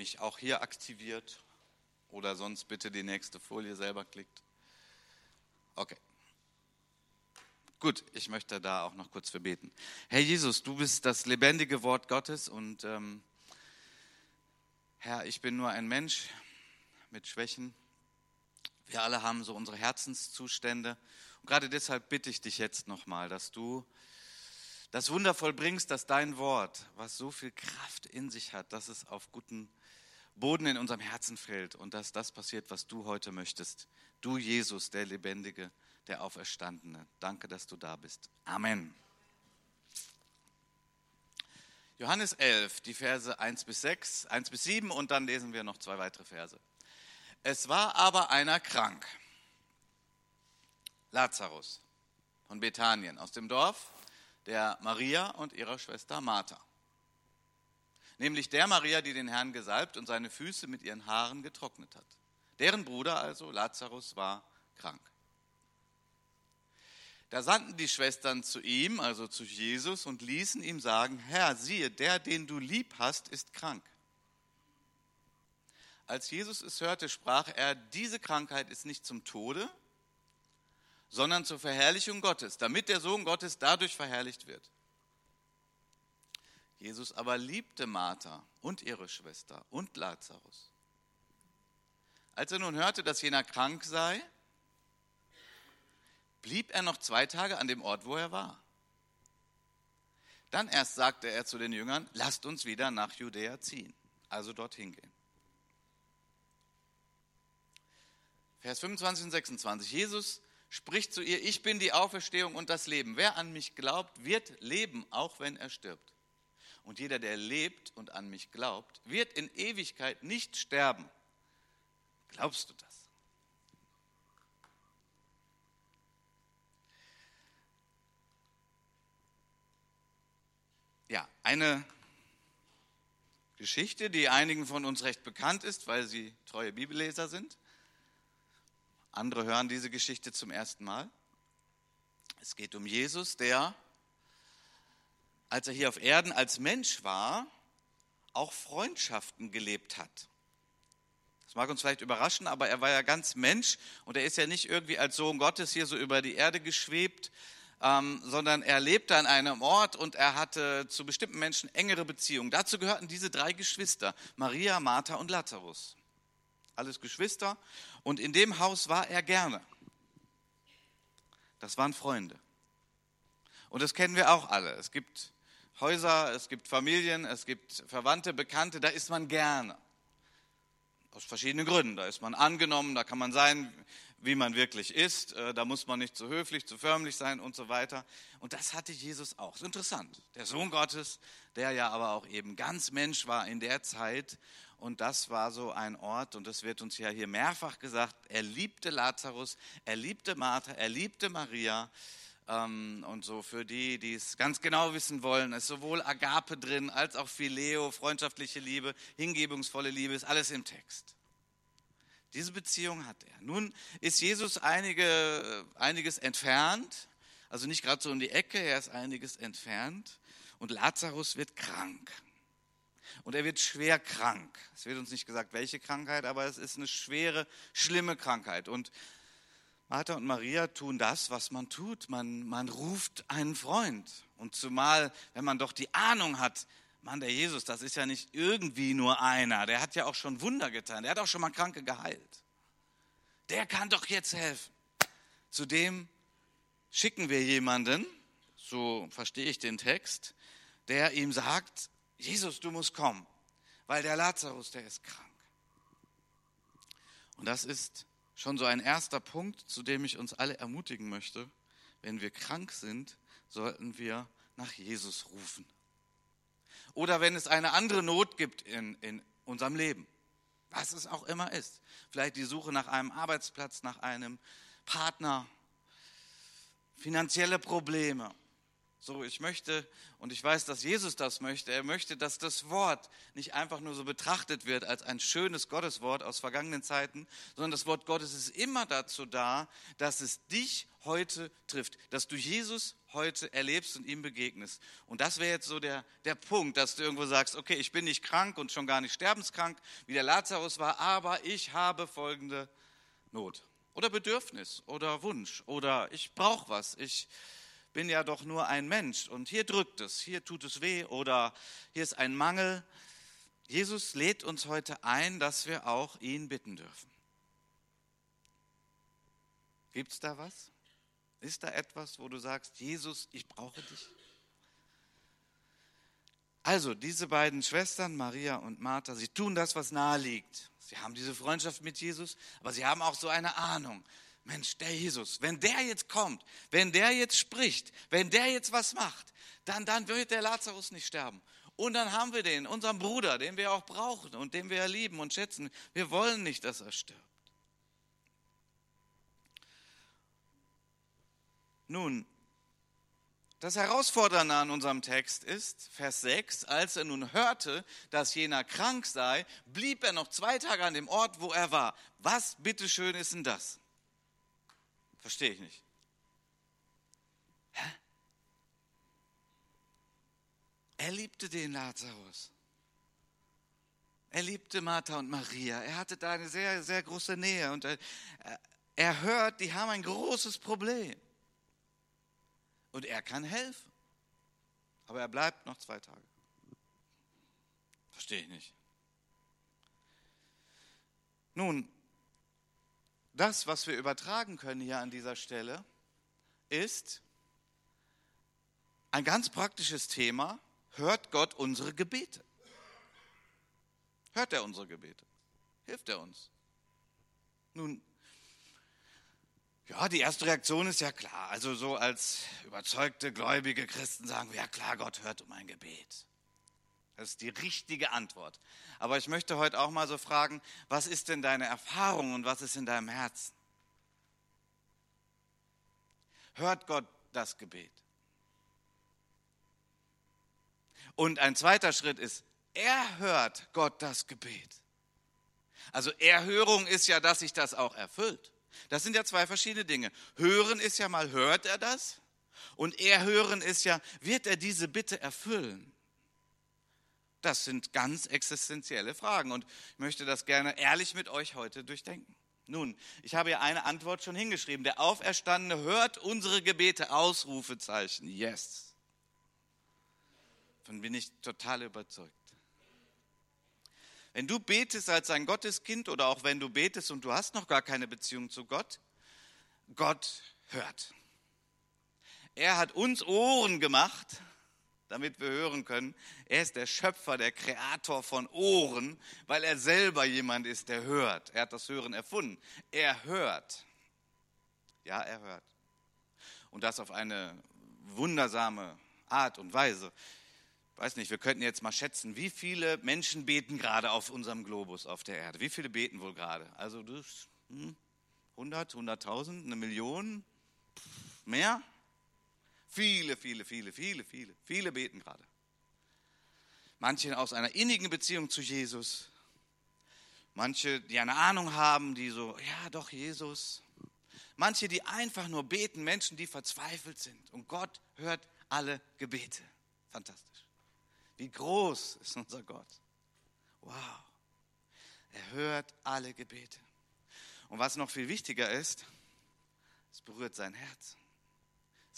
mich auch hier aktiviert oder sonst bitte die nächste Folie selber klickt. Okay. Gut, ich möchte da auch noch kurz für beten. Herr Jesus, du bist das lebendige Wort Gottes und ähm, Herr, ich bin nur ein Mensch mit Schwächen. Wir alle haben so unsere Herzenszustände. Und gerade deshalb bitte ich dich jetzt nochmal, dass du das wundervoll bringst, dass dein Wort, was so viel Kraft in sich hat, dass es auf guten Boden in unserem Herzen fällt und dass das passiert, was du heute möchtest. Du, Jesus, der Lebendige, der Auferstandene. Danke, dass du da bist. Amen. Johannes 11, die Verse 1 bis 6, 1 bis 7 und dann lesen wir noch zwei weitere Verse. Es war aber einer krank, Lazarus von Bethanien aus dem Dorf der Maria und ihrer Schwester Martha. Nämlich der Maria, die den Herrn gesalbt und seine Füße mit ihren Haaren getrocknet hat. Deren Bruder also, Lazarus, war krank. Da sandten die Schwestern zu ihm, also zu Jesus, und ließen ihm sagen, Herr, siehe, der, den du lieb hast, ist krank. Als Jesus es hörte, sprach er, diese Krankheit ist nicht zum Tode, sondern zur Verherrlichung Gottes, damit der Sohn Gottes dadurch verherrlicht wird. Jesus aber liebte Martha und ihre Schwester und Lazarus. Als er nun hörte, dass jener krank sei, blieb er noch zwei Tage an dem Ort, wo er war. Dann erst sagte er zu den Jüngern, lasst uns wieder nach Judäa ziehen, also dorthin gehen. Vers 25 und 26. Jesus spricht zu ihr, ich bin die Auferstehung und das Leben. Wer an mich glaubt, wird leben, auch wenn er stirbt. Und jeder, der lebt und an mich glaubt, wird in Ewigkeit nicht sterben. Glaubst du das? Ja, eine Geschichte, die einigen von uns recht bekannt ist, weil sie treue Bibelleser sind. Andere hören diese Geschichte zum ersten Mal. Es geht um Jesus, der, als er hier auf Erden als Mensch war, auch Freundschaften gelebt hat. Das mag uns vielleicht überraschen, aber er war ja ganz Mensch und er ist ja nicht irgendwie als Sohn Gottes hier so über die Erde geschwebt, ähm, sondern er lebte an einem Ort und er hatte zu bestimmten Menschen engere Beziehungen. Dazu gehörten diese drei Geschwister, Maria, Martha und Lazarus. Alles Geschwister und in dem Haus war er gerne. Das waren Freunde. Und das kennen wir auch alle. Es gibt Häuser, es gibt Familien, es gibt Verwandte, Bekannte, da ist man gerne. Aus verschiedenen Gründen. Da ist man angenommen, da kann man sein, wie man wirklich ist. Äh, da muss man nicht zu höflich, zu förmlich sein und so weiter. Und das hatte Jesus auch. Das ist interessant. Der Sohn Gottes, der ja aber auch eben ganz Mensch war in der Zeit. Und das war so ein Ort, und das wird uns ja hier mehrfach gesagt, er liebte Lazarus, er liebte Martha, er liebte Maria. Ähm, und so für die, die es ganz genau wissen wollen, ist sowohl Agape drin als auch Phileo, freundschaftliche Liebe, hingebungsvolle Liebe, ist alles im Text. Diese Beziehung hat er. Nun ist Jesus einige, einiges entfernt, also nicht gerade so um die Ecke, er ist einiges entfernt und Lazarus wird krank. Und er wird schwer krank. Es wird uns nicht gesagt, welche Krankheit, aber es ist eine schwere, schlimme Krankheit. Und Martha und Maria tun das, was man tut. Man, man ruft einen Freund. Und zumal, wenn man doch die Ahnung hat, Mann, der Jesus, das ist ja nicht irgendwie nur einer. Der hat ja auch schon Wunder getan. Der hat auch schon mal Kranke geheilt. Der kann doch jetzt helfen. Zudem schicken wir jemanden, so verstehe ich den Text, der ihm sagt, Jesus, du musst kommen, weil der Lazarus, der ist krank. Und das ist schon so ein erster Punkt, zu dem ich uns alle ermutigen möchte. Wenn wir krank sind, sollten wir nach Jesus rufen oder wenn es eine andere Not gibt in, in unserem Leben, was es auch immer ist. Vielleicht die Suche nach einem Arbeitsplatz, nach einem Partner, finanzielle Probleme, So, ich möchte, und ich weiß, dass Jesus das möchte, er möchte, dass das Wort nicht einfach nur so betrachtet wird als ein schönes Gotteswort aus vergangenen Zeiten, sondern das Wort Gottes ist immer dazu da, dass es dich heute trifft, dass du Jesus heute erlebst und ihm begegnest. Und das wäre jetzt so der, der Punkt, dass du irgendwo sagst, okay, ich bin nicht krank und schon gar nicht sterbenskrank, wie der Lazarus war, aber ich habe folgende Not oder Bedürfnis oder Wunsch oder ich brauche was, ich bin ja doch nur ein Mensch und hier drückt es, hier tut es weh oder hier ist ein Mangel. Jesus lädt uns heute ein, dass wir auch ihn bitten dürfen. Gibt es da was? Ist da etwas, wo du sagst, Jesus, ich brauche dich? Also, diese beiden Schwestern, Maria und Martha, sie tun das, was nahe liegt. Sie haben diese Freundschaft mit Jesus, aber sie haben auch so eine Ahnung. Mensch, der Jesus, wenn der jetzt kommt, wenn der jetzt spricht, wenn der jetzt was macht, dann, dann wird der Lazarus nicht sterben. Und dann haben wir den, unseren Bruder, den wir auch brauchen und den wir lieben und schätzen. Wir wollen nicht, dass er stirbt. Nun, das Herausfordernde an unserem Text ist, Vers 6, als er nun hörte, dass jener krank sei, blieb er noch zwei Tage an dem Ort, wo er war. Was bitteschön ist denn das? Verstehe ich nicht. Hä? Er liebte den Lazarus. Er liebte Martha und Maria. Er hatte da eine sehr, sehr große Nähe. Und er, er hört, die haben ein großes Problem. Und er kann helfen. Aber er bleibt noch zwei Tage. Verstehe ich nicht. Nun, das, was wir übertragen können hier an dieser Stelle, ist ein ganz praktisches Thema. Hört Gott unsere Gebete? Hört er unsere Gebete? Hilft er uns? Nun, ja, die erste Reaktion ist ja klar. Also so als überzeugte, gläubige Christen sagen wir, ja klar, Gott hört um ein Gebet. Das ist die richtige Antwort. Aber ich möchte heute auch mal so fragen, was ist denn deine Erfahrung und was ist in deinem Herzen? Hört Gott das Gebet? Und ein zweiter Schritt ist, er hört Gott das Gebet. Also Erhörung ist ja, dass sich das auch erfüllt. Das sind ja zwei verschiedene Dinge. Hören ist ja mal, hört er das? Und Erhören ist ja, wird er diese Bitte erfüllen? Das sind ganz existenzielle Fragen und ich möchte das gerne ehrlich mit euch heute durchdenken. Nun, ich habe ja eine Antwort schon hingeschrieben. Der Auferstandene hört unsere Gebete, Ausrufezeichen, yes. Davon bin ich total überzeugt. Wenn du betest als ein Gotteskind oder auch wenn du betest und du hast noch gar keine Beziehung zu Gott, Gott hört. Er hat uns Ohren gemacht damit wir hören können. Er ist der Schöpfer, der Kreator von Ohren, weil er selber jemand ist, der hört. Er hat das Hören erfunden. Er hört. Ja, er hört. Und das auf eine wundersame Art und Weise. Ich weiß nicht, wir könnten jetzt mal schätzen, wie viele Menschen beten gerade auf unserem Globus auf der Erde? Wie viele beten wohl gerade? Also das, hm, 100, 100.000, eine Million? Mehr? Viele, viele, viele, viele, viele, viele beten gerade. Manche aus einer innigen Beziehung zu Jesus. Manche, die eine Ahnung haben, die so, ja doch, Jesus. Manche, die einfach nur beten, Menschen, die verzweifelt sind. Und Gott hört alle Gebete. Fantastisch. Wie groß ist unser Gott. Wow. Er hört alle Gebete. Und was noch viel wichtiger ist, es berührt sein Herz.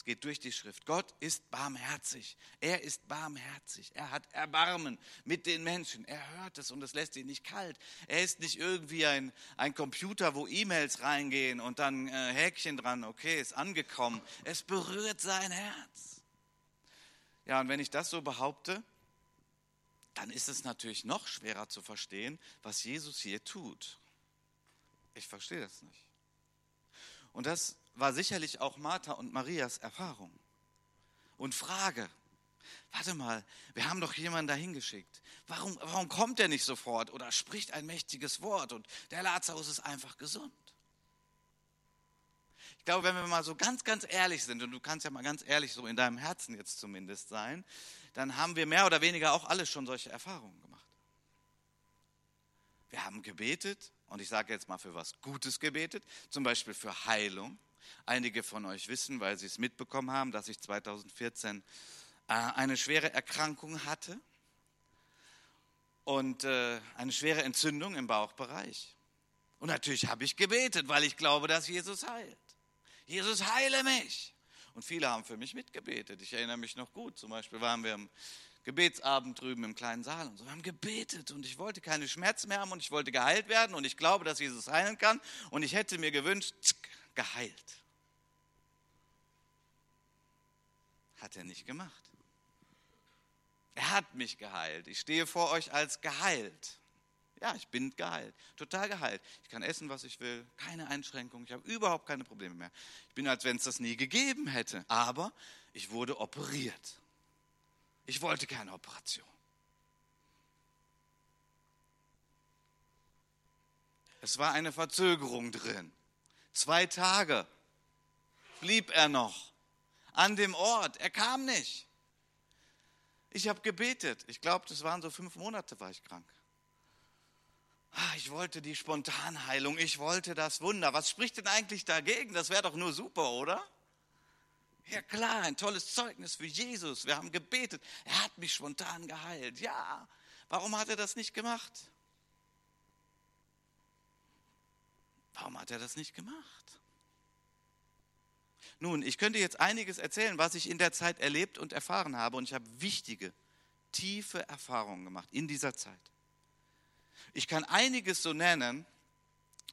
Es geht durch die Schrift. Gott ist barmherzig. Er ist barmherzig. Er hat Erbarmen mit den Menschen. Er hört es und es lässt ihn nicht kalt. Er ist nicht irgendwie ein, ein Computer, wo E-Mails reingehen und dann äh, Häkchen dran. Okay, ist angekommen. Es berührt sein Herz. Ja, und wenn ich das so behaupte, dann ist es natürlich noch schwerer zu verstehen, was Jesus hier tut. Ich verstehe das nicht. Und das war sicherlich auch Martha und Marias Erfahrung. Und Frage, warte mal, wir haben doch jemanden dahin geschickt. Warum, warum kommt er nicht sofort oder spricht ein mächtiges Wort und der Lazarus ist einfach gesund? Ich glaube, wenn wir mal so ganz, ganz ehrlich sind, und du kannst ja mal ganz ehrlich so in deinem Herzen jetzt zumindest sein, dann haben wir mehr oder weniger auch alle schon solche Erfahrungen gemacht. Wir haben gebetet, und ich sage jetzt mal für was Gutes gebetet, zum Beispiel für Heilung. Einige von euch wissen, weil sie es mitbekommen haben, dass ich 2014 äh, eine schwere Erkrankung hatte und äh, eine schwere Entzündung im Bauchbereich. Und natürlich habe ich gebetet, weil ich glaube, dass Jesus heilt. Jesus, heile mich. Und viele haben für mich mitgebetet. Ich erinnere mich noch gut. Zum Beispiel waren wir im Gebetsabend drüben im kleinen Saal und so. Wir haben gebetet und ich wollte keine Schmerzen mehr haben und ich wollte geheilt werden und ich glaube, dass Jesus heilen kann. Und ich hätte mir gewünscht, geheilt. Hat er nicht gemacht. Er hat mich geheilt. Ich stehe vor euch als geheilt. Ja, ich bin geheilt, total geheilt. Ich kann essen, was ich will, keine Einschränkungen, ich habe überhaupt keine Probleme mehr. Ich bin, als wenn es das nie gegeben hätte. Aber ich wurde operiert. Ich wollte keine Operation. Es war eine Verzögerung drin. Zwei Tage blieb er noch an dem Ort. Er kam nicht. Ich habe gebetet. Ich glaube, das waren so fünf Monate, war ich krank. Ah, ich wollte die Spontanheilung, ich wollte das Wunder. Was spricht denn eigentlich dagegen? Das wäre doch nur super, oder? Ja klar, ein tolles Zeugnis für Jesus. Wir haben gebetet. Er hat mich spontan geheilt. Ja, warum hat er das nicht gemacht? Warum hat er das nicht gemacht? Nun, ich könnte jetzt einiges erzählen, was ich in der Zeit erlebt und erfahren habe. Und ich habe wichtige, tiefe Erfahrungen gemacht in dieser Zeit. Ich kann einiges so nennen,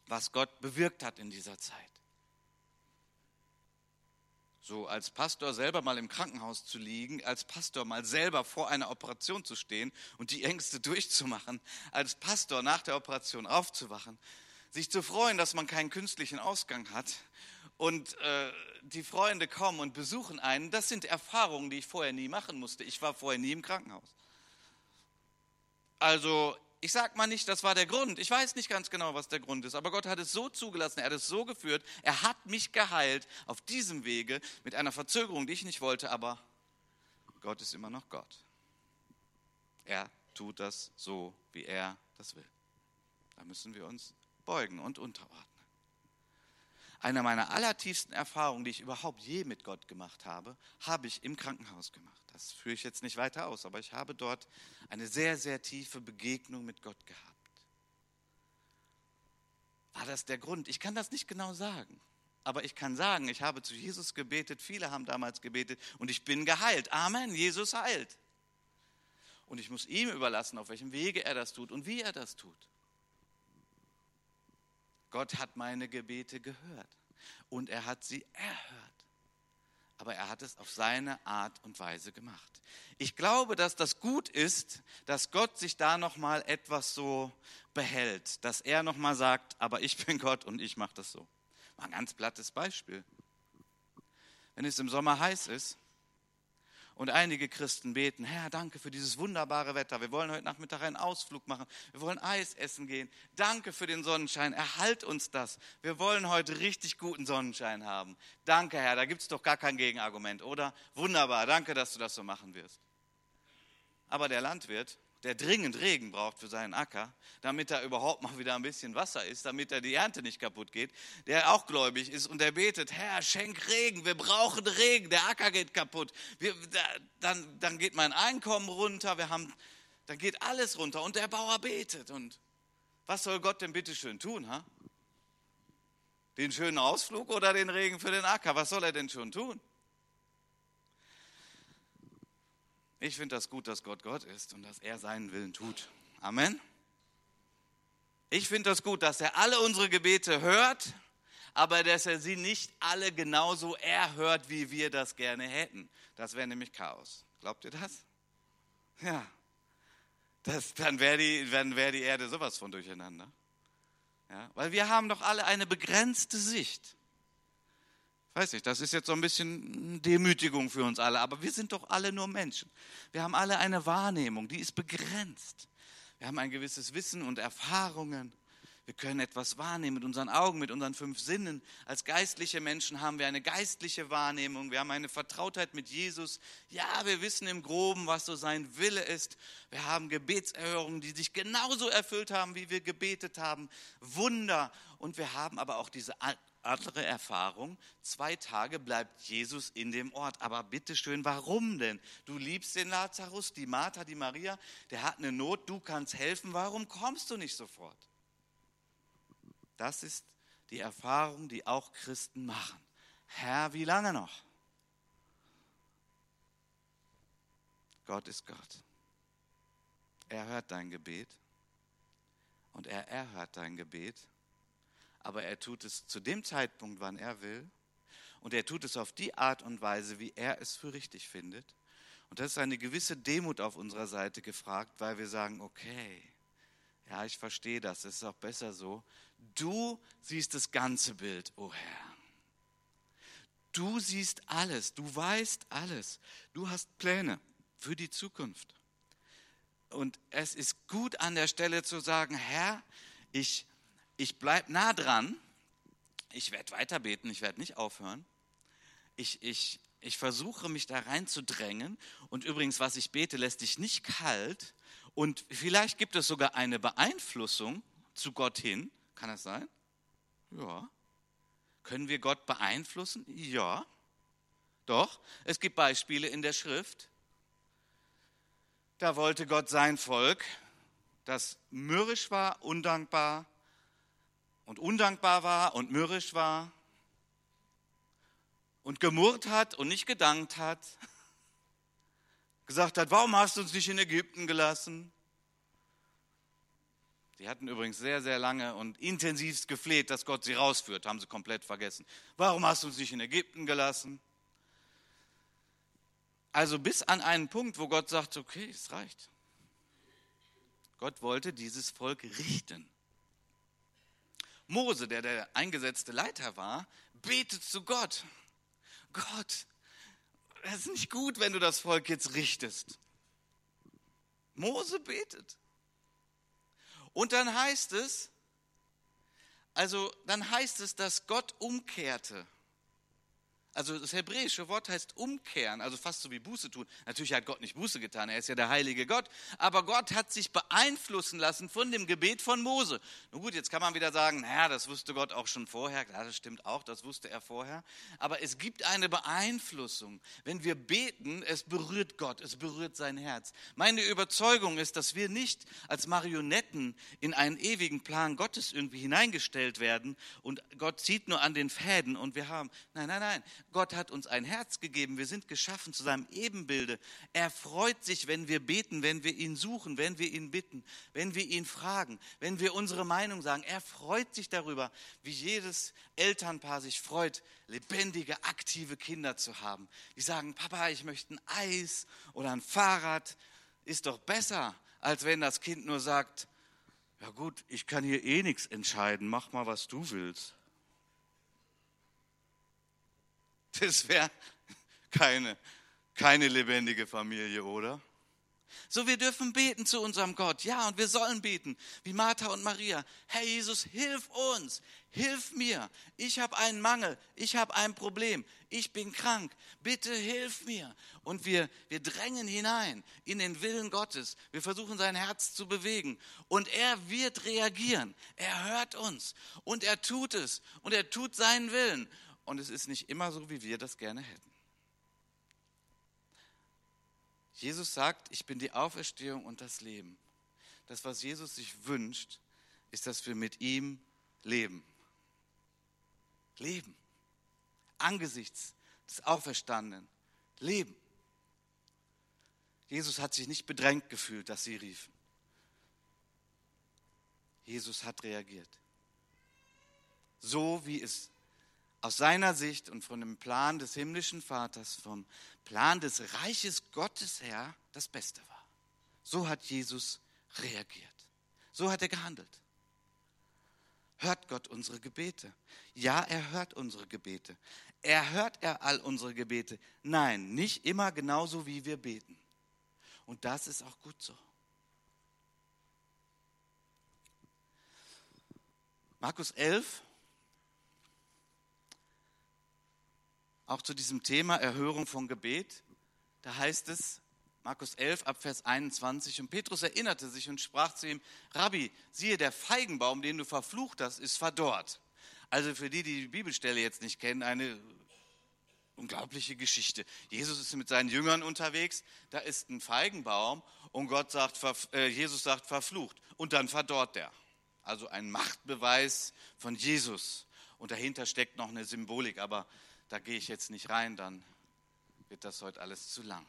was Gott bewirkt hat in dieser Zeit. So als Pastor selber mal im Krankenhaus zu liegen, als Pastor mal selber vor einer Operation zu stehen und die Ängste durchzumachen, als Pastor nach der Operation aufzuwachen, sich zu freuen, dass man keinen künstlichen Ausgang hat und äh, die Freunde kommen und besuchen einen, das sind Erfahrungen, die ich vorher nie machen musste. Ich war vorher nie im Krankenhaus. Also ich sage mal nicht, das war der Grund. Ich weiß nicht ganz genau, was der Grund ist, aber Gott hat es so zugelassen, er hat es so geführt, er hat mich geheilt auf diesem Wege mit einer Verzögerung, die ich nicht wollte, aber Gott ist immer noch Gott. Er tut das so, wie er das will. Da müssen wir uns beugen und unterordnen. Eine meiner allertiefsten Erfahrungen, die ich überhaupt je mit Gott gemacht habe, habe ich im Krankenhaus gemacht. Das führe ich jetzt nicht weiter aus, aber ich habe dort eine sehr, sehr tiefe Begegnung mit Gott gehabt. War das der Grund? Ich kann das nicht genau sagen. Aber ich kann sagen, ich habe zu Jesus gebetet, viele haben damals gebetet und ich bin geheilt. Amen, Jesus heilt. Und ich muss ihm überlassen, auf welchem Wege er das tut und wie er das tut. Gott hat meine Gebete gehört und er hat sie erhört. Aber er hat es auf seine Art und Weise gemacht. Ich glaube, dass das gut ist, dass Gott sich da noch mal etwas so behält, dass er noch mal sagt, aber ich bin Gott und ich mache das so. Mal ein ganz plattes Beispiel. Wenn es im Sommer heiß ist, und einige Christen beten, Herr, danke für dieses wunderbare Wetter. Wir wollen heute Nachmittag einen Ausflug machen. Wir wollen Eis essen gehen. Danke für den Sonnenschein. Erhalt uns das. Wir wollen heute richtig guten Sonnenschein haben. Danke, Herr. Da gibt es doch gar kein Gegenargument, oder? Wunderbar. Danke, dass du das so machen wirst. Aber der Landwirt der dringend Regen braucht für seinen Acker, damit da überhaupt mal wieder ein bisschen Wasser ist, damit er die Ernte nicht kaputt geht, der auch gläubig ist und der betet, Herr, schenk Regen, wir brauchen Regen, der Acker geht kaputt, wir, da, dann, dann geht mein Einkommen runter, wir haben, dann geht alles runter und der Bauer betet und was soll Gott denn bitte schön tun? Ha? Den schönen Ausflug oder den Regen für den Acker, was soll er denn schon tun? Ich finde das gut, dass Gott Gott ist und dass er seinen Willen tut. Amen. Ich finde das gut, dass er alle unsere Gebete hört, aber dass er sie nicht alle genauso erhört, wie wir das gerne hätten. Das wäre nämlich Chaos. Glaubt ihr das? Ja. Das, dann wäre die, wär die Erde sowas von durcheinander. Ja, weil wir haben doch alle eine begrenzte Sicht. Weiß nicht, das ist jetzt so ein bisschen Demütigung für uns alle, aber wir sind doch alle nur Menschen. Wir haben alle eine Wahrnehmung, die ist begrenzt. Wir haben ein gewisses Wissen und Erfahrungen. Wir können etwas wahrnehmen mit unseren Augen, mit unseren fünf Sinnen. Als geistliche Menschen haben wir eine geistliche Wahrnehmung. Wir haben eine Vertrautheit mit Jesus. Ja, wir wissen im Groben, was so sein Wille ist. Wir haben Gebetserhörungen, die sich genauso erfüllt haben, wie wir gebetet haben. Wunder. Und wir haben aber auch diese andere Erfahrung. Zwei Tage bleibt Jesus in dem Ort. Aber bitteschön, warum denn? Du liebst den Lazarus, die Martha, die Maria, der hat eine Not, du kannst helfen. Warum kommst du nicht sofort? Das ist die Erfahrung, die auch Christen machen. Herr, wie lange noch? Gott ist Gott. Er hört dein Gebet und er erhört dein Gebet, aber er tut es zu dem Zeitpunkt, wann er will und er tut es auf die Art und Weise, wie er es für richtig findet. Und das ist eine gewisse Demut auf unserer Seite gefragt, weil wir sagen, okay, ja, ich verstehe das, es ist auch besser so. Du siehst das ganze Bild, o oh Herr. Du siehst alles, du weißt alles. Du hast Pläne für die Zukunft. Und es ist gut an der Stelle zu sagen, Herr, ich, ich bleibe nah dran. Ich werde weiter beten, ich werde nicht aufhören. Ich, ich, ich versuche mich da reinzudrängen. Und übrigens, was ich bete, lässt dich nicht kalt, und vielleicht gibt es sogar eine Beeinflussung zu Gott hin. Kann das sein? Ja. Können wir Gott beeinflussen? Ja. Doch, es gibt Beispiele in der Schrift. Da wollte Gott sein Volk, das mürrisch war, undankbar und undankbar war und mürrisch war und gemurrt hat und nicht gedankt hat gesagt hat, warum hast du uns nicht in Ägypten gelassen? Die hatten übrigens sehr, sehr lange und intensivst gefleht, dass Gott sie rausführt, haben sie komplett vergessen. Warum hast du uns nicht in Ägypten gelassen? Also bis an einen Punkt, wo Gott sagt, okay, es reicht. Gott wollte dieses Volk richten. Mose, der der eingesetzte Leiter war, betet zu Gott. Gott, es ist nicht gut, wenn du das Volk jetzt richtest. Mose betet. Und dann heißt es, also dann heißt es, dass Gott umkehrte. Also das hebräische Wort heißt umkehren, also fast so wie Buße tun. Natürlich hat Gott nicht Buße getan, er ist ja der heilige Gott. Aber Gott hat sich beeinflussen lassen von dem Gebet von Mose. Nun gut, jetzt kann man wieder sagen, naja, das wusste Gott auch schon vorher. Klar, das stimmt auch, das wusste er vorher. Aber es gibt eine Beeinflussung. Wenn wir beten, es berührt Gott, es berührt sein Herz. Meine Überzeugung ist, dass wir nicht als Marionetten in einen ewigen Plan Gottes irgendwie hineingestellt werden und Gott zieht nur an den Fäden und wir haben, nein, nein, nein, Gott hat uns ein Herz gegeben. Wir sind geschaffen zu seinem Ebenbilde. Er freut sich, wenn wir beten, wenn wir ihn suchen, wenn wir ihn bitten, wenn wir ihn fragen, wenn wir unsere Meinung sagen. Er freut sich darüber, wie jedes Elternpaar sich freut, lebendige, aktive Kinder zu haben. Die sagen, Papa, ich möchte ein Eis oder ein Fahrrad. Ist doch besser, als wenn das Kind nur sagt, ja gut, ich kann hier eh nichts entscheiden, mach mal, was du willst. Das wäre keine, keine lebendige Familie, oder? So, wir dürfen beten zu unserem Gott. Ja, und wir sollen beten, wie Martha und Maria. Herr Jesus, hilf uns, hilf mir. Ich habe einen Mangel, ich habe ein Problem, ich bin krank. Bitte hilf mir. Und wir, wir drängen hinein in den Willen Gottes. Wir versuchen sein Herz zu bewegen. Und er wird reagieren. Er hört uns und er tut es und er tut seinen Willen und es ist nicht immer so, wie wir das gerne hätten. Jesus sagt, ich bin die Auferstehung und das Leben. Das, was Jesus sich wünscht, ist, dass wir mit ihm leben. Leben. Angesichts des Auferstandenen. Leben. Jesus hat sich nicht bedrängt gefühlt, dass sie riefen. Jesus hat reagiert. So wie es aus seiner Sicht und von dem Plan des himmlischen Vaters, vom Plan des Reiches Gottes her das Beste war. So hat Jesus reagiert. So hat er gehandelt. Hört Gott unsere Gebete? Ja, er hört unsere Gebete. Er hört er all unsere Gebete? Nein, nicht immer genauso, wie wir beten. Und das ist auch gut so. Markus 11, auch zu diesem Thema Erhörung von Gebet. Da heißt es, Markus 11 ab Vers 21, und Petrus erinnerte sich und sprach zu ihm, Rabbi, siehe, der Feigenbaum, den du verflucht hast, ist verdorrt. Also für die, die die Bibelstelle jetzt nicht kennen, eine unglaubliche Geschichte. Jesus ist mit seinen Jüngern unterwegs, da ist ein Feigenbaum und Gott sagt, äh, Jesus sagt verflucht und dann verdorrt der. Also ein Machtbeweis von Jesus. Und dahinter steckt noch eine Symbolik, aber da gehe ich jetzt nicht rein, dann wird das heute alles zu lang.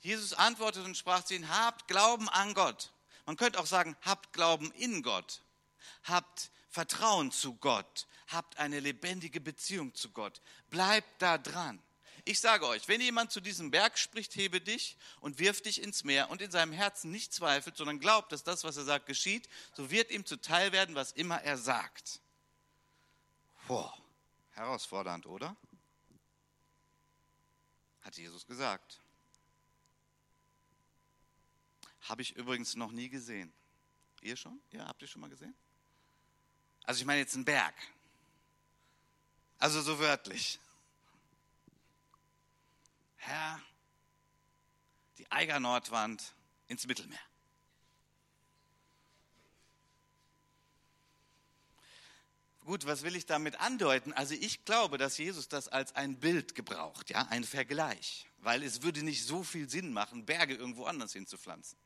Jesus antwortete und sprach zu ihnen, habt Glauben an Gott. Man könnte auch sagen, habt Glauben in Gott. Habt Vertrauen zu Gott. Habt eine lebendige Beziehung zu Gott. Bleibt da dran. Ich sage euch, wenn jemand zu diesem Berg spricht, hebe dich und wirf dich ins Meer und in seinem Herzen nicht zweifelt, sondern glaubt, dass das, was er sagt, geschieht, so wird ihm zuteil werden, was immer er sagt. Boah, herausfordernd, oder? Hat Jesus gesagt. Habe ich übrigens noch nie gesehen. Ihr schon? Ja, habt ihr schon mal gesehen? Also ich meine jetzt einen Berg. Also so wörtlich. Herr, die Eiger Nordwand ins Mittelmeer. Gut, was will ich damit andeuten? Also ich glaube, dass Jesus das als ein Bild gebraucht, ja, ein Vergleich, weil es würde nicht so viel Sinn machen, Berge irgendwo anders hinzupflanzen.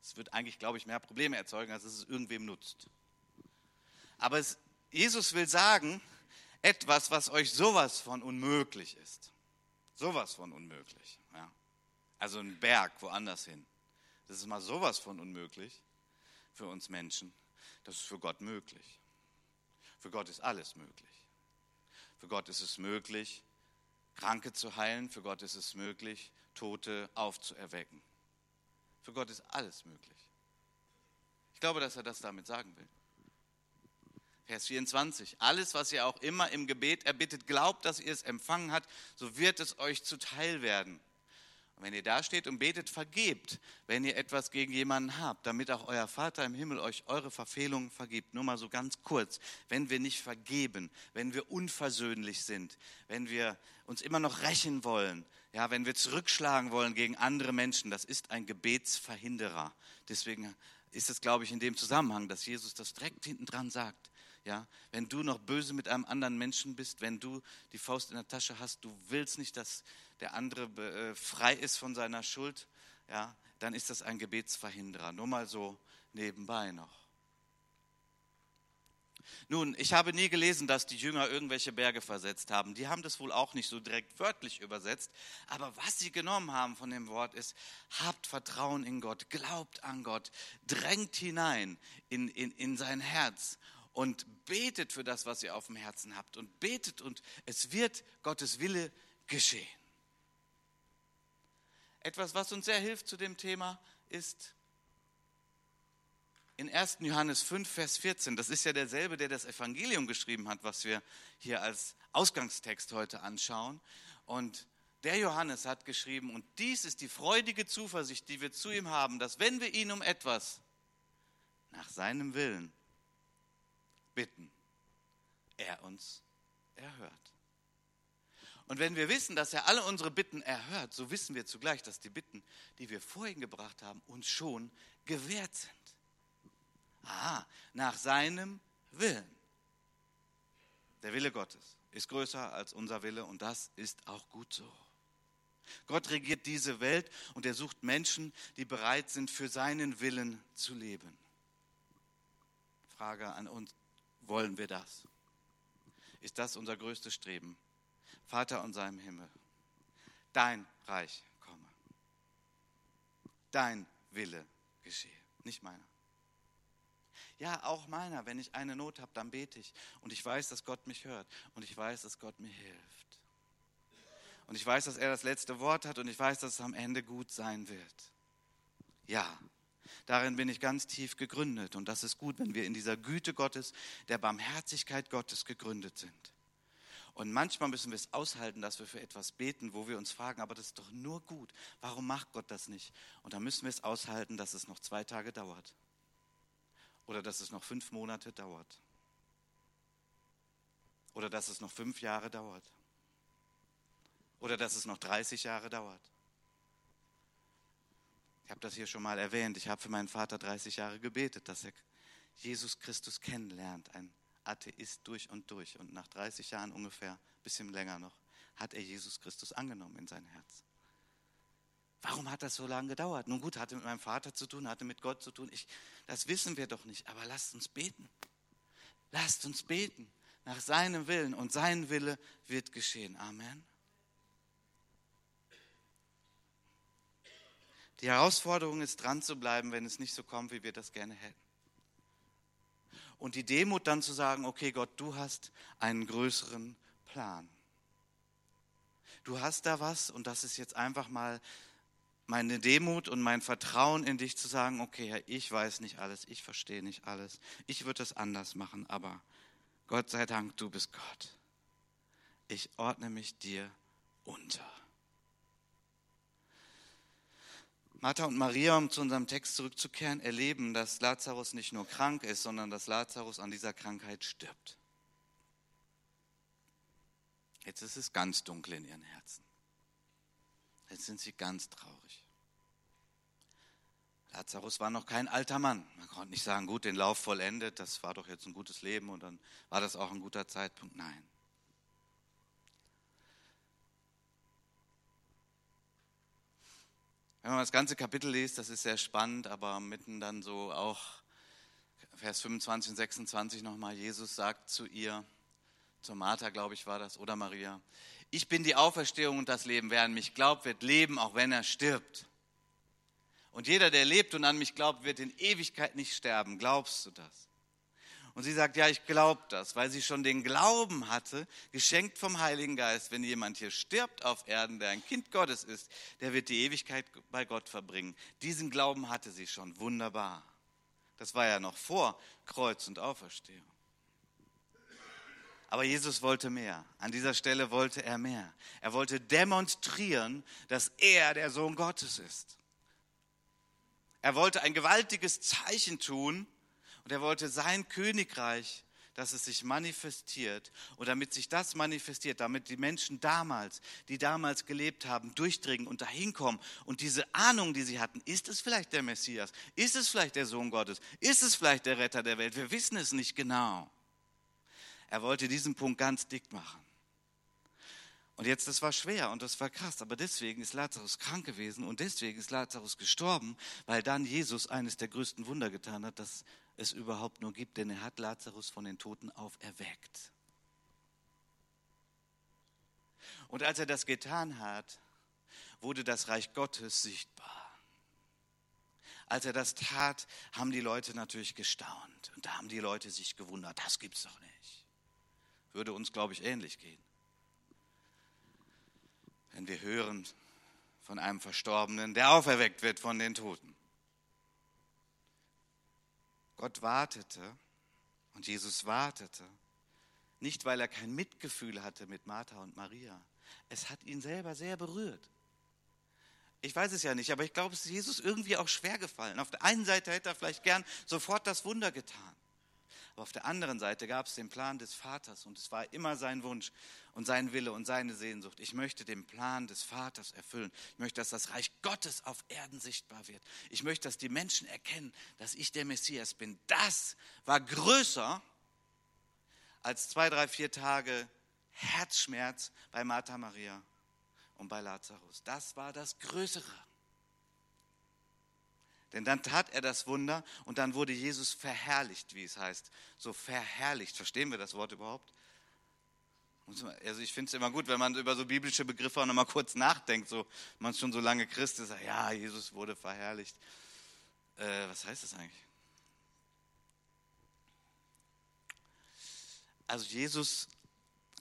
Es wird eigentlich, glaube ich, mehr Probleme erzeugen, als es irgendwem nutzt. Aber es, Jesus will sagen, etwas, was euch sowas von unmöglich ist. Sowas von unmöglich. Ja. Also ein Berg woanders hin. Das ist mal sowas von unmöglich für uns Menschen. Das ist für Gott möglich. Für Gott ist alles möglich. Für Gott ist es möglich, Kranke zu heilen. Für Gott ist es möglich, Tote aufzuerwecken. Für Gott ist alles möglich. Ich glaube, dass er das damit sagen will. Vers 24. Alles, was ihr auch immer im Gebet erbittet, glaubt, dass ihr es empfangen habt, so wird es euch zuteil werden. Und wenn ihr da steht und betet, vergebt, wenn ihr etwas gegen jemanden habt, damit auch euer Vater im Himmel euch eure Verfehlungen vergibt. Nur mal so ganz kurz. Wenn wir nicht vergeben, wenn wir unversöhnlich sind, wenn wir uns immer noch rächen wollen, ja, wenn wir zurückschlagen wollen gegen andere Menschen, das ist ein Gebetsverhinderer. Deswegen ist es, glaube ich, in dem Zusammenhang, dass Jesus das direkt hinten dran sagt. Ja, wenn du noch böse mit einem anderen Menschen bist, wenn du die Faust in der Tasche hast, du willst nicht, dass der andere äh, frei ist von seiner Schuld, ja, dann ist das ein Gebetsverhinderer. Nur mal so nebenbei noch. Nun, ich habe nie gelesen, dass die Jünger irgendwelche Berge versetzt haben. Die haben das wohl auch nicht so direkt wörtlich übersetzt. Aber was sie genommen haben von dem Wort ist, habt Vertrauen in Gott, glaubt an Gott, drängt hinein in, in, in sein Herz und betet für das, was ihr auf dem Herzen habt. Und betet und es wird Gottes Wille geschehen. Etwas, was uns sehr hilft zu dem Thema, ist in 1. Johannes 5, Vers 14, das ist ja derselbe, der das Evangelium geschrieben hat, was wir hier als Ausgangstext heute anschauen. Und der Johannes hat geschrieben, und dies ist die freudige Zuversicht, die wir zu ihm haben, dass wenn wir ihn um etwas nach seinem Willen bitten, er uns erhört. Und wenn wir wissen, dass er alle unsere Bitten erhört, so wissen wir zugleich, dass die Bitten, die wir vorhin gebracht haben, uns schon gewährt sind. Aha, nach seinem Willen. Der Wille Gottes ist größer als unser Wille und das ist auch gut so. Gott regiert diese Welt und er sucht Menschen, die bereit sind, für seinen Willen zu leben. Frage an uns, wollen wir das? Ist das unser größtes Streben? Vater unser im Himmel, dein Reich komme, dein Wille geschehe, nicht meiner. Ja, auch meiner. Wenn ich eine Not habe, dann bete ich. Und ich weiß, dass Gott mich hört. Und ich weiß, dass Gott mir hilft. Und ich weiß, dass er das letzte Wort hat. Und ich weiß, dass es am Ende gut sein wird. Ja, darin bin ich ganz tief gegründet. Und das ist gut, wenn wir in dieser Güte Gottes, der Barmherzigkeit Gottes gegründet sind. Und manchmal müssen wir es aushalten, dass wir für etwas beten, wo wir uns fragen, aber das ist doch nur gut. Warum macht Gott das nicht? Und dann müssen wir es aushalten, dass es noch zwei Tage dauert oder dass es noch fünf Monate dauert. Oder dass es noch fünf Jahre dauert. Oder dass es noch 30 Jahre dauert. Ich habe das hier schon mal erwähnt. Ich habe für meinen Vater 30 Jahre gebetet, dass er Jesus Christus kennenlernt. Ein Atheist durch und durch. Und nach 30 Jahren ungefähr, bisschen länger noch, hat er Jesus Christus angenommen in sein Herz. Warum hat das so lange gedauert? Nun gut, hatte mit meinem Vater zu tun, hatte mit Gott zu tun. Ich, das wissen wir doch nicht, aber lasst uns beten. Lasst uns beten nach seinem Willen und sein Wille wird geschehen. Amen. Die Herausforderung ist, dran zu bleiben, wenn es nicht so kommt, wie wir das gerne hätten. Und die Demut dann zu sagen, okay Gott, du hast einen größeren Plan. Du hast da was und das ist jetzt einfach mal meine Demut und mein Vertrauen in dich zu sagen, okay Herr, ich weiß nicht alles, ich verstehe nicht alles, ich würde es anders machen, aber Gott sei Dank, du bist Gott. Ich ordne mich dir unter. Martha und Maria, um zu unserem Text zurückzukehren, erleben, dass Lazarus nicht nur krank ist, sondern dass Lazarus an dieser Krankheit stirbt. Jetzt ist es ganz dunkel in ihren Herzen. Jetzt sind sie ganz traurig. Lazarus war noch kein alter Mann. Man konnte nicht sagen, gut, den Lauf vollendet, das war doch jetzt ein gutes Leben und dann war das auch ein guter Zeitpunkt. Nein. Wenn man das ganze Kapitel liest, das ist sehr spannend, aber mitten dann so auch Vers 25 und 26 nochmal, Jesus sagt zu ihr, zur Martha, glaube ich, war das, oder Maria, ich bin die Auferstehung und das Leben. Wer an mich glaubt, wird leben, auch wenn er stirbt. Und jeder, der lebt und an mich glaubt, wird in Ewigkeit nicht sterben. Glaubst du das? Und sie sagt, ja, ich glaube das, weil sie schon den Glauben hatte, geschenkt vom Heiligen Geist, wenn jemand hier stirbt auf Erden, der ein Kind Gottes ist, der wird die Ewigkeit bei Gott verbringen. Diesen Glauben hatte sie schon. Wunderbar. Das war ja noch vor Kreuz und Auferstehung. Aber Jesus wollte mehr. An dieser Stelle wollte er mehr. Er wollte demonstrieren, dass er der Sohn Gottes ist. Er wollte ein gewaltiges Zeichen tun und er wollte sein Königreich, dass es sich manifestiert. Und damit sich das manifestiert, damit die Menschen damals, die damals gelebt haben, durchdringen und dahin kommen und diese Ahnung, die sie hatten, ist es vielleicht der Messias? Ist es vielleicht der Sohn Gottes? Ist es vielleicht der Retter der Welt? Wir wissen es nicht genau. Er wollte diesen Punkt ganz dick machen. Und jetzt, das war schwer und das war krass, aber deswegen ist Lazarus krank gewesen und deswegen ist Lazarus gestorben, weil dann Jesus eines der größten Wunder getan hat, das es überhaupt nur gibt, denn er hat Lazarus von den Toten auferweckt. Und als er das getan hat, wurde das Reich Gottes sichtbar. Als er das tat, haben die Leute natürlich gestaunt und da haben die Leute sich gewundert, das gibt's doch nicht. Würde uns, glaube ich, ähnlich gehen wenn wir hören von einem Verstorbenen, der auferweckt wird von den Toten. Gott wartete und Jesus wartete, nicht weil er kein Mitgefühl hatte mit Martha und Maria. Es hat ihn selber sehr berührt. Ich weiß es ja nicht, aber ich glaube, es ist Jesus irgendwie auch schwer gefallen. Auf der einen Seite hätte er vielleicht gern sofort das Wunder getan. Aber auf der anderen Seite gab es den Plan des Vaters und es war immer sein Wunsch und sein Wille und seine Sehnsucht. Ich möchte den Plan des Vaters erfüllen. Ich möchte, dass das Reich Gottes auf Erden sichtbar wird. Ich möchte, dass die Menschen erkennen, dass ich der Messias bin. Das war größer als zwei, drei, vier Tage Herzschmerz bei Martha Maria und bei Lazarus. Das war das Größere. Denn dann tat er das Wunder und dann wurde Jesus verherrlicht, wie es heißt. So verherrlicht. Verstehen wir das Wort überhaupt? Also ich finde es immer gut, wenn man über so biblische Begriffe auch nochmal kurz nachdenkt, so man schon so lange Christ ist, ja, Jesus wurde verherrlicht. Äh, was heißt das eigentlich? Also Jesus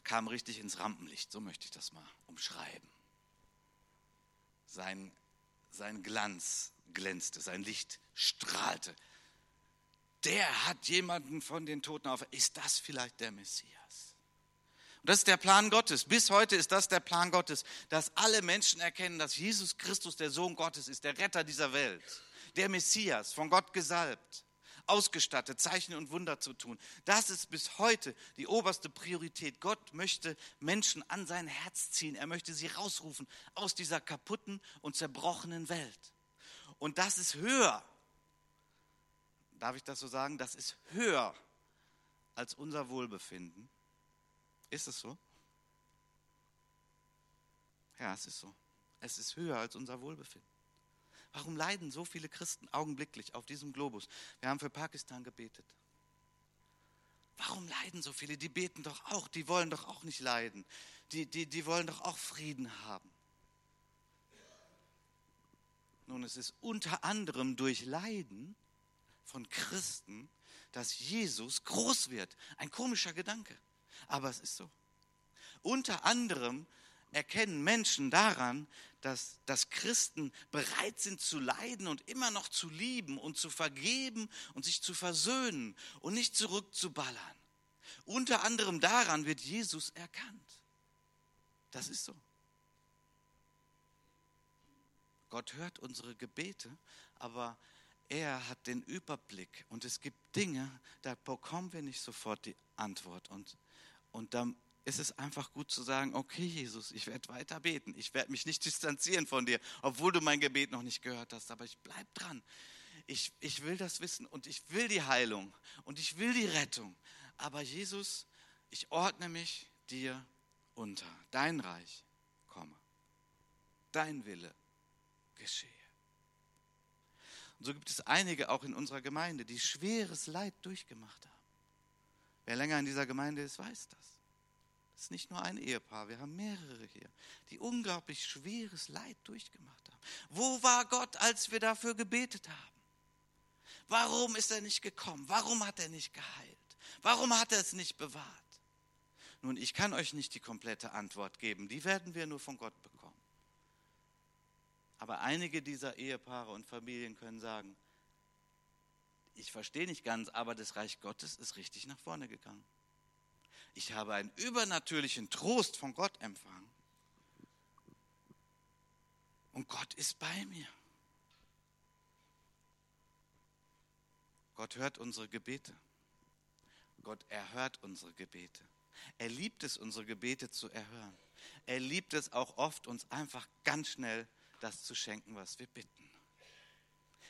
kam richtig ins Rampenlicht, so möchte ich das mal umschreiben. Sein, sein Glanz glänzte, sein Licht strahlte. Der hat jemanden von den Toten auf. Ist das vielleicht der Messias? Und das ist der Plan Gottes. Bis heute ist das der Plan Gottes, dass alle Menschen erkennen, dass Jesus Christus der Sohn Gottes ist, der Retter dieser Welt, der Messias, von Gott gesalbt. ausgestattet, Zeichen und Wunder zu tun. Das ist bis heute die oberste Priorität. Gott möchte Menschen an sein Herz ziehen. Er möchte sie rausrufen aus dieser kaputten und zerbrochenen Welt. Und das ist höher. Darf ich das so sagen? Das ist höher als unser Wohlbefinden. Ist es so? Ja, es ist so. Es ist höher als unser Wohlbefinden. Warum leiden so viele Christen augenblicklich auf diesem Globus? Wir haben für Pakistan gebetet. Warum leiden so viele? Die beten doch auch, die wollen doch auch nicht leiden. Die, die, die wollen doch auch Frieden haben. Nun, es ist unter anderem durch Leiden von Christen, dass Jesus groß wird. Ein komischer Gedanke, aber es ist so. Unter anderem erkennen Menschen daran, dass, dass Christen bereit sind zu leiden und immer noch zu lieben und zu vergeben und sich zu versöhnen und nicht zurückzuballern. Unter anderem daran wird Jesus erkannt. Das ist so. Gott hört unsere Gebete, aber er hat den Überblick und es gibt Dinge, da bekommen wir nicht sofort die Antwort. Und, und da ist es einfach gut zu sagen, okay Jesus, ich werde weiter beten. Ich werde mich nicht distanzieren von dir, obwohl du mein Gebet noch nicht gehört hast, aber ich bleibe dran. Ich, ich will das wissen und ich will die Heilung und ich will die Rettung. Aber Jesus, ich ordne mich dir unter. Dein Reich komme. Dein Wille geschehe. Und so gibt es einige auch in unserer Gemeinde, die schweres Leid durchgemacht haben. Wer länger in dieser Gemeinde ist, weiß das. Das ist nicht nur ein Ehepaar, wir haben mehrere hier, die unglaublich schweres Leid durchgemacht haben. Wo war Gott, als wir dafür gebetet haben? Warum ist er nicht gekommen? Warum hat er nicht geheilt? Warum hat er es nicht bewahrt? Nun, ich kann euch nicht die komplette Antwort geben, die werden wir nur von Gott bekommen. Aber einige dieser Ehepaare und Familien können sagen, ich verstehe nicht ganz, aber das Reich Gottes ist richtig nach vorne gegangen. Ich habe einen übernatürlichen Trost von Gott empfangen. Und Gott ist bei mir. Gott hört unsere Gebete. Gott erhört unsere Gebete. Er liebt es, unsere Gebete zu erhören. Er liebt es auch oft, uns einfach ganz schnell das zu schenken, was wir bitten.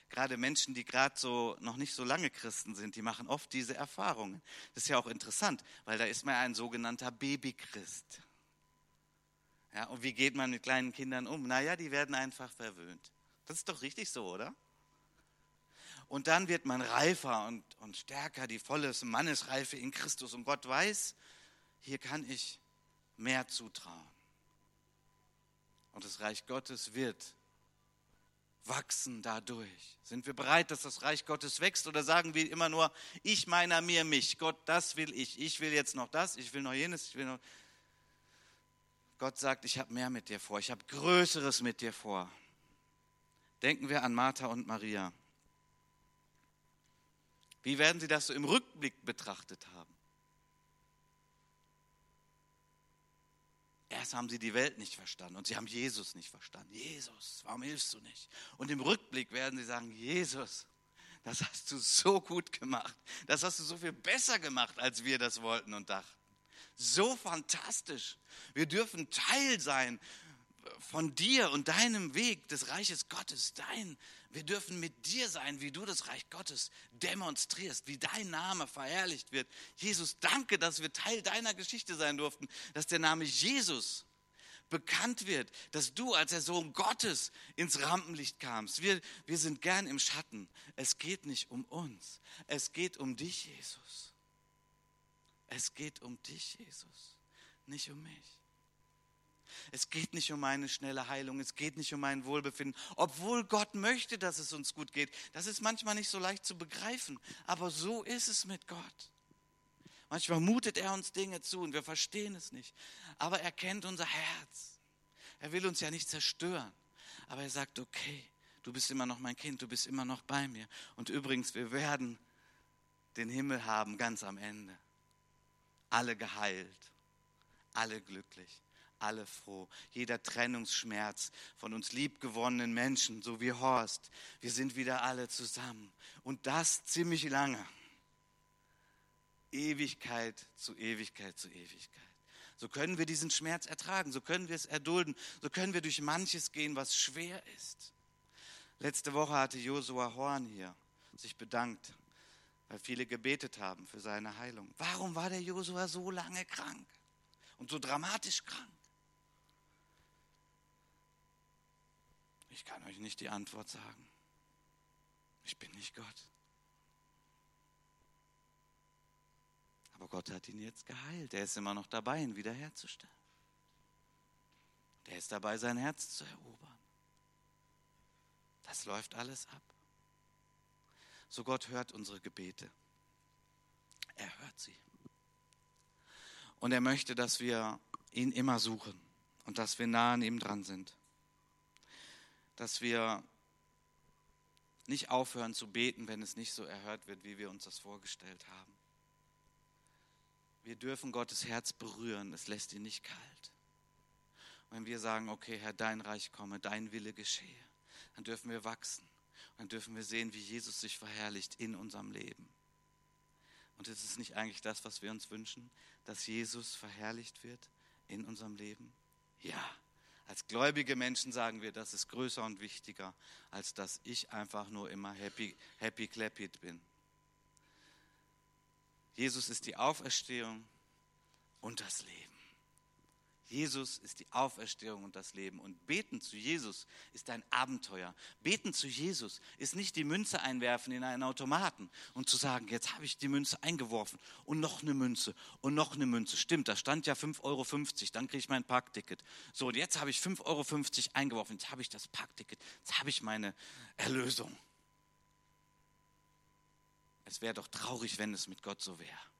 Gerade Menschen, die gerade so noch nicht so lange Christen sind, die machen oft diese Erfahrungen. Das ist ja auch interessant, weil da ist man ein sogenannter Babychrist. Ja, und wie geht man mit kleinen Kindern um? Naja, die werden einfach verwöhnt. Das ist doch richtig so, oder? Und dann wird man reifer und, und stärker, die volle Mannesreife in Christus. Und Gott weiß, hier kann ich mehr zutrauen. Und das Reich Gottes wird wachsen dadurch. Sind wir bereit, dass das Reich Gottes wächst oder sagen wir immer nur, ich meiner mir mich, Gott, das will ich, ich will jetzt noch das, ich will noch jenes, ich will noch... Gott sagt, ich habe mehr mit dir vor, ich habe Größeres mit dir vor. Denken wir an Martha und Maria. Wie werden sie das so im Rückblick betrachtet haben? Erst haben sie die Welt nicht verstanden und sie haben Jesus nicht verstanden. Jesus, warum hilfst du nicht? Und im Rückblick werden sie sagen, Jesus, das hast du so gut gemacht. Das hast du so viel besser gemacht, als wir das wollten und dachten. So fantastisch. Wir dürfen Teil sein von dir und deinem Weg des Reiches Gottes. Dein, wir dürfen mit dir sein, wie du das Reich Gottes demonstrierst, wie dein Name verherrlicht wird. Jesus, danke, dass wir Teil deiner Geschichte sein durften, dass der Name Jesus bekannt wird, dass du als der Sohn Gottes ins Rampenlicht kamst. Wir, wir sind gern im Schatten. Es geht nicht um uns. Es geht um dich, Jesus. Es geht um dich, Jesus, nicht um mich. Es geht nicht um meine schnelle Heilung, es geht nicht um mein Wohlbefinden, obwohl Gott möchte, dass es uns gut geht. Das ist manchmal nicht so leicht zu begreifen, aber so ist es mit Gott. Manchmal mutet er uns Dinge zu und wir verstehen es nicht, aber er kennt unser Herz. Er will uns ja nicht zerstören, aber er sagt, okay, du bist immer noch mein Kind, du bist immer noch bei mir. Und übrigens, wir werden den Himmel haben ganz am Ende. Alle geheilt, alle glücklich alle froh. Jeder Trennungsschmerz von uns liebgewonnenen Menschen, so wie Horst, wir sind wieder alle zusammen. Und das ziemlich lange. Ewigkeit zu Ewigkeit zu Ewigkeit. So können wir diesen Schmerz ertragen, so können wir es erdulden, so können wir durch manches gehen, was schwer ist. Letzte Woche hatte Josua Horn hier sich bedankt, weil viele gebetet haben für seine Heilung. Warum war der Josua so lange krank und so dramatisch krank? Ich kann euch nicht die Antwort sagen. Ich bin nicht Gott. Aber Gott hat ihn jetzt geheilt. Er ist immer noch dabei, ihn wiederherzustellen. Er ist dabei, sein Herz zu erobern. Das läuft alles ab. So Gott hört unsere Gebete. Er hört sie. Und er möchte, dass wir ihn immer suchen und dass wir nah an ihm dran sind. Dass wir nicht aufhören zu beten, wenn es nicht so erhört wird, wie wir uns das vorgestellt haben. Wir dürfen Gottes Herz berühren, es lässt ihn nicht kalt. Und wenn wir sagen, okay, Herr, dein Reich komme, dein Wille geschehe, dann dürfen wir wachsen. Dann dürfen wir sehen, wie Jesus sich verherrlicht in unserem Leben. Und ist es nicht eigentlich das, was wir uns wünschen, dass Jesus verherrlicht wird in unserem Leben? Ja. Als gläubige Menschen sagen wir, das ist größer und wichtiger, als dass ich einfach nur immer happy, happy clappy bin. Jesus ist die Auferstehung und das Leben. Jesus ist die Auferstehung und das Leben. Und beten zu Jesus ist ein Abenteuer. Beten zu Jesus ist nicht die Münze einwerfen in einen Automaten und zu sagen, jetzt habe ich die Münze eingeworfen und noch eine Münze und noch eine Münze. Stimmt, da stand ja 5,50 Euro, dann kriege ich mein Parkticket. So, und jetzt habe ich 5,50 Euro eingeworfen, jetzt habe ich das Parkticket, jetzt habe ich meine Erlösung. Es wäre doch traurig, wenn es mit Gott so wäre.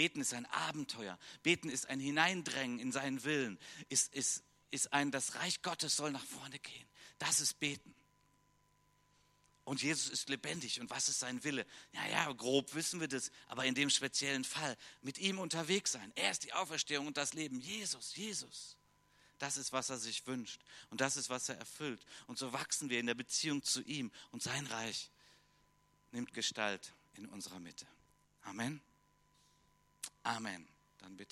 Beten ist ein Abenteuer. Beten ist ein Hineindrängen in seinen Willen. Ist, ist, ist ein, das Reich Gottes soll nach vorne gehen. Das ist Beten. Und Jesus ist lebendig. Und was ist sein Wille? Ja, ja, grob wissen wir das. Aber in dem speziellen Fall mit ihm unterwegs sein. Er ist die Auferstehung und das Leben. Jesus, Jesus. Das ist, was er sich wünscht. Und das ist, was er erfüllt. Und so wachsen wir in der Beziehung zu ihm. Und sein Reich nimmt Gestalt in unserer Mitte. Amen. Amen. Dann bitte